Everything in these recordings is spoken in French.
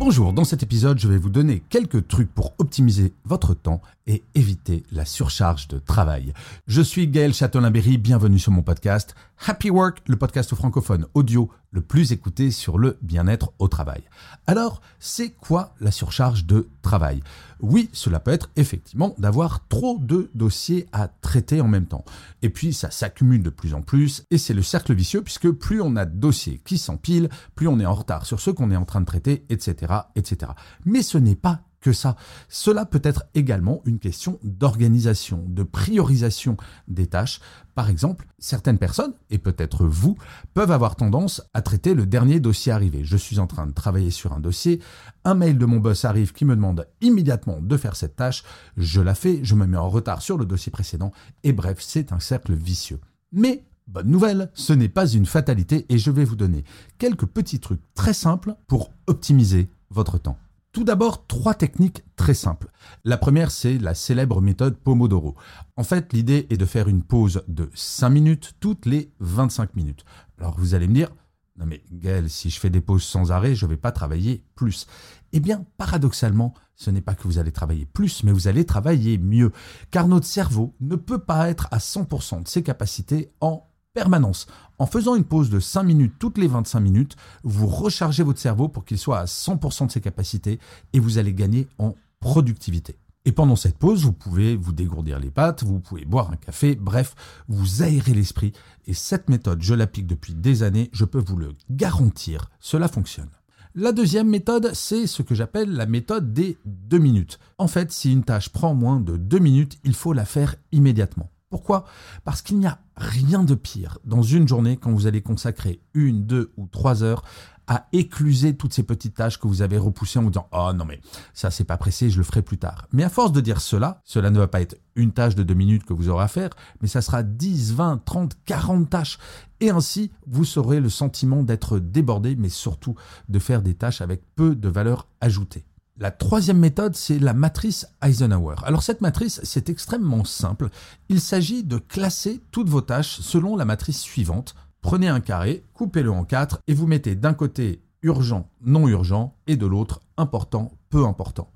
Bonjour, dans cet épisode, je vais vous donner quelques trucs pour optimiser votre temps et éviter la surcharge de travail. Je suis Gaël Châtelain-Berry, bienvenue sur mon podcast Happy Work, le podcast francophone audio le plus écouté sur le bien-être au travail. Alors, c'est quoi la surcharge de travail? Oui, cela peut être effectivement d'avoir trop de dossiers à traiter en même temps. Et puis, ça s'accumule de plus en plus, et c'est le cercle vicieux, puisque plus on a de dossiers qui s'empilent, plus on est en retard sur ce qu'on est en train de traiter, etc., etc. Mais ce n'est pas que ça. Cela peut être également une question d'organisation, de priorisation des tâches. Par exemple, certaines personnes, et peut-être vous, peuvent avoir tendance à traiter le dernier dossier arrivé. Je suis en train de travailler sur un dossier, un mail de mon boss arrive qui me demande immédiatement de faire cette tâche, je la fais, je me mets en retard sur le dossier précédent, et bref, c'est un cercle vicieux. Mais Bonne nouvelle, ce n'est pas une fatalité et je vais vous donner quelques petits trucs très simples pour optimiser votre temps. Tout d'abord, trois techniques très simples. La première, c'est la célèbre méthode Pomodoro. En fait, l'idée est de faire une pause de 5 minutes toutes les 25 minutes. Alors vous allez me dire, non mais Gaël, si je fais des pauses sans arrêt, je ne vais pas travailler plus. Eh bien, paradoxalement, ce n'est pas que vous allez travailler plus, mais vous allez travailler mieux. Car notre cerveau ne peut pas être à 100% de ses capacités en permanence. En faisant une pause de 5 minutes toutes les 25 minutes, vous rechargez votre cerveau pour qu'il soit à 100% de ses capacités et vous allez gagner en productivité. Et pendant cette pause, vous pouvez vous dégourdir les pattes, vous pouvez boire un café, bref, vous aérez l'esprit. Et cette méthode, je l'applique depuis des années, je peux vous le garantir, cela fonctionne. La deuxième méthode, c'est ce que j'appelle la méthode des 2 minutes. En fait, si une tâche prend moins de 2 minutes, il faut la faire immédiatement. Pourquoi? Parce qu'il n'y a rien de pire dans une journée quand vous allez consacrer une, deux ou trois heures à écluser toutes ces petites tâches que vous avez repoussées en vous disant Oh non mais ça c'est pas pressé, je le ferai plus tard. Mais à force de dire cela, cela ne va pas être une tâche de deux minutes que vous aurez à faire, mais ça sera 10, 20, 30, 40 tâches. Et ainsi, vous aurez le sentiment d'être débordé, mais surtout de faire des tâches avec peu de valeur ajoutée. La troisième méthode, c'est la matrice Eisenhower. Alors cette matrice, c'est extrêmement simple. Il s'agit de classer toutes vos tâches selon la matrice suivante. Prenez un carré, coupez-le en quatre et vous mettez d'un côté urgent, non urgent et de l'autre important, peu important.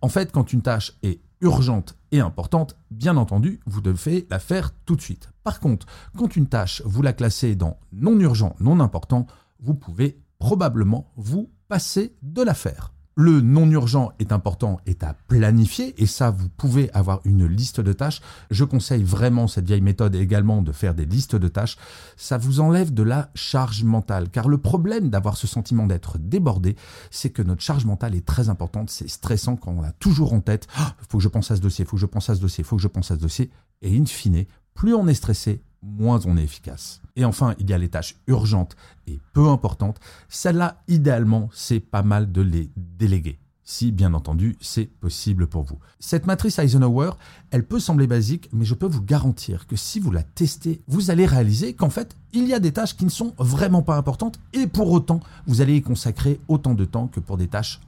En fait, quand une tâche est urgente et importante, bien entendu, vous devez la faire tout de suite. Par contre, quand une tâche, vous la classez dans non urgent, non important, vous pouvez probablement vous passer de la faire. Le non urgent est important, est à planifier, et ça, vous pouvez avoir une liste de tâches. Je conseille vraiment cette vieille méthode également de faire des listes de tâches. Ça vous enlève de la charge mentale, car le problème d'avoir ce sentiment d'être débordé, c'est que notre charge mentale est très importante. C'est stressant quand on a toujours en tête, il faut que je pense à ce dossier, faut que je pense à ce dossier, faut que je pense à ce dossier. Et in fine, plus on est stressé, moins on est efficace. Et enfin, il y a les tâches urgentes et peu importantes. Celles-là, idéalement, c'est pas mal de les déléguer. Si, bien entendu, c'est possible pour vous. Cette matrice Eisenhower, elle peut sembler basique, mais je peux vous garantir que si vous la testez, vous allez réaliser qu'en fait, il y a des tâches qui ne sont vraiment pas importantes, et pour autant, vous allez y consacrer autant de temps que pour des tâches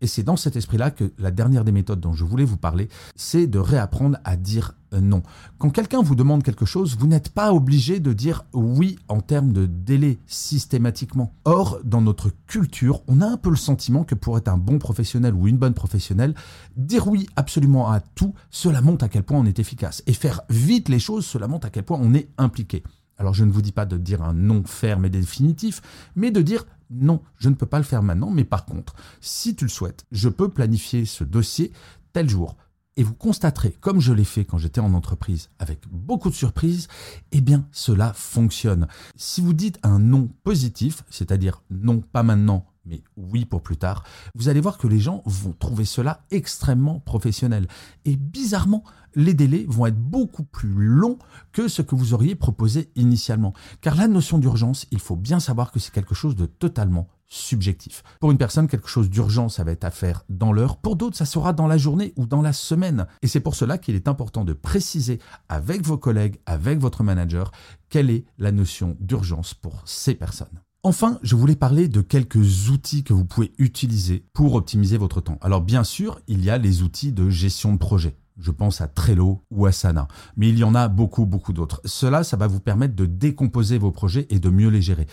Et c'est dans cet esprit-là que la dernière des méthodes dont je voulais vous parler, c'est de réapprendre à dire non. Quand quelqu'un vous demande quelque chose, vous n'êtes pas obligé de dire oui en termes de délai systématiquement. Or, dans notre culture, on a un peu le sentiment que pour être un bon professionnel ou une bonne professionnelle, dire oui absolument à tout, cela montre à quel point on est efficace. Et faire vite les choses, cela montre à quel point on est impliqué. Alors je ne vous dis pas de dire un non ferme et définitif, mais de dire non, je ne peux pas le faire maintenant, mais par contre, si tu le souhaites, je peux planifier ce dossier tel jour. Et vous constaterez, comme je l'ai fait quand j'étais en entreprise, avec beaucoup de surprises, eh bien cela fonctionne. Si vous dites un non positif, c'est-à-dire non pas maintenant, mais oui pour plus tard, vous allez voir que les gens vont trouver cela extrêmement professionnel. Et bizarrement, les délais vont être beaucoup plus longs que ce que vous auriez proposé initialement. Car la notion d'urgence, il faut bien savoir que c'est quelque chose de totalement subjectif. Pour une personne, quelque chose d'urgent, ça va être à faire dans l'heure. Pour d'autres, ça sera dans la journée ou dans la semaine. Et c'est pour cela qu'il est important de préciser avec vos collègues, avec votre manager, quelle est la notion d'urgence pour ces personnes. Enfin, je voulais parler de quelques outils que vous pouvez utiliser pour optimiser votre temps. Alors bien sûr, il y a les outils de gestion de projet. Je pense à Trello ou Asana. Mais il y en a beaucoup, beaucoup d'autres. Cela, ça va vous permettre de décomposer vos projets et de mieux les gérer.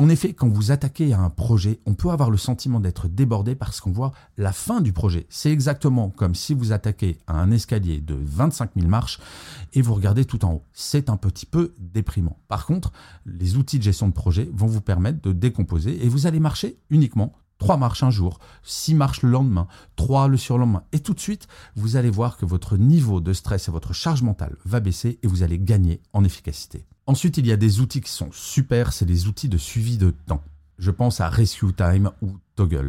En effet, quand vous attaquez à un projet, on peut avoir le sentiment d'être débordé parce qu'on voit la fin du projet. C'est exactement comme si vous attaquez à un escalier de 25 000 marches et vous regardez tout en haut. C'est un petit peu déprimant. Par contre, les outils de gestion de projet vont vous permettre de décomposer et vous allez marcher uniquement trois marches un jour, six marches le lendemain, trois le surlendemain. Et tout de suite, vous allez voir que votre niveau de stress et votre charge mentale va baisser et vous allez gagner en efficacité. Ensuite, il y a des outils qui sont super, c'est les outils de suivi de temps. Je pense à Rescue Time ou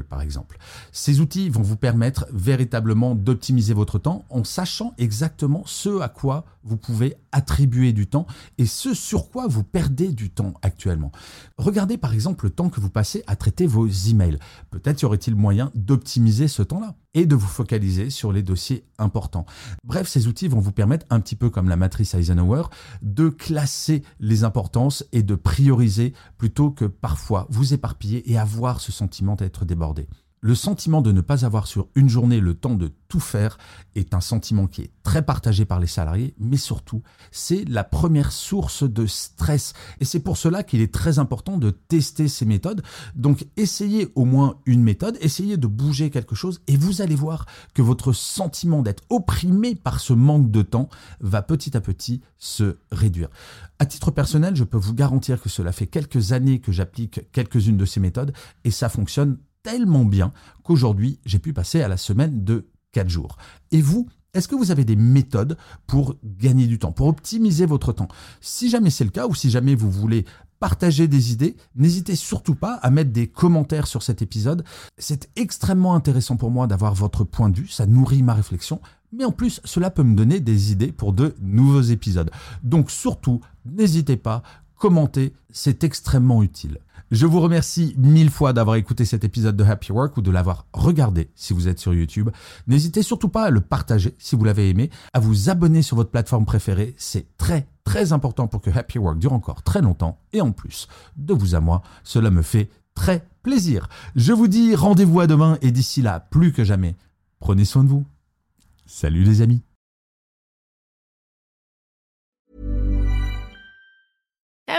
Par exemple. Ces outils vont vous permettre véritablement d'optimiser votre temps en sachant exactement ce à quoi vous pouvez attribuer du temps et ce sur quoi vous perdez du temps actuellement. Regardez par exemple le temps que vous passez à traiter vos emails. Peut-être y aurait-il moyen d'optimiser ce temps-là et de vous focaliser sur les dossiers importants. Bref, ces outils vont vous permettre, un petit peu comme la matrice Eisenhower, de classer les importances et de prioriser plutôt que parfois vous éparpiller et avoir ce sentiment d'être débordé. Le sentiment de ne pas avoir sur une journée le temps de tout faire est un sentiment qui est très partagé par les salariés, mais surtout, c'est la première source de stress. Et c'est pour cela qu'il est très important de tester ces méthodes. Donc, essayez au moins une méthode, essayez de bouger quelque chose, et vous allez voir que votre sentiment d'être opprimé par ce manque de temps va petit à petit se réduire. À titre personnel, je peux vous garantir que cela fait quelques années que j'applique quelques-unes de ces méthodes, et ça fonctionne tellement bien qu'aujourd'hui, j'ai pu passer à la semaine de 4 jours. Et vous, est-ce que vous avez des méthodes pour gagner du temps, pour optimiser votre temps? Si jamais c'est le cas, ou si jamais vous voulez partager des idées, n'hésitez surtout pas à mettre des commentaires sur cet épisode. C'est extrêmement intéressant pour moi d'avoir votre point de vue, ça nourrit ma réflexion, mais en plus, cela peut me donner des idées pour de nouveaux épisodes. Donc surtout, n'hésitez pas, commentez, c'est extrêmement utile. Je vous remercie mille fois d'avoir écouté cet épisode de Happy Work ou de l'avoir regardé si vous êtes sur YouTube. N'hésitez surtout pas à le partager si vous l'avez aimé, à vous abonner sur votre plateforme préférée. C'est très très important pour que Happy Work dure encore très longtemps. Et en plus, de vous à moi, cela me fait très plaisir. Je vous dis rendez-vous à demain et d'ici là, plus que jamais, prenez soin de vous. Salut les amis.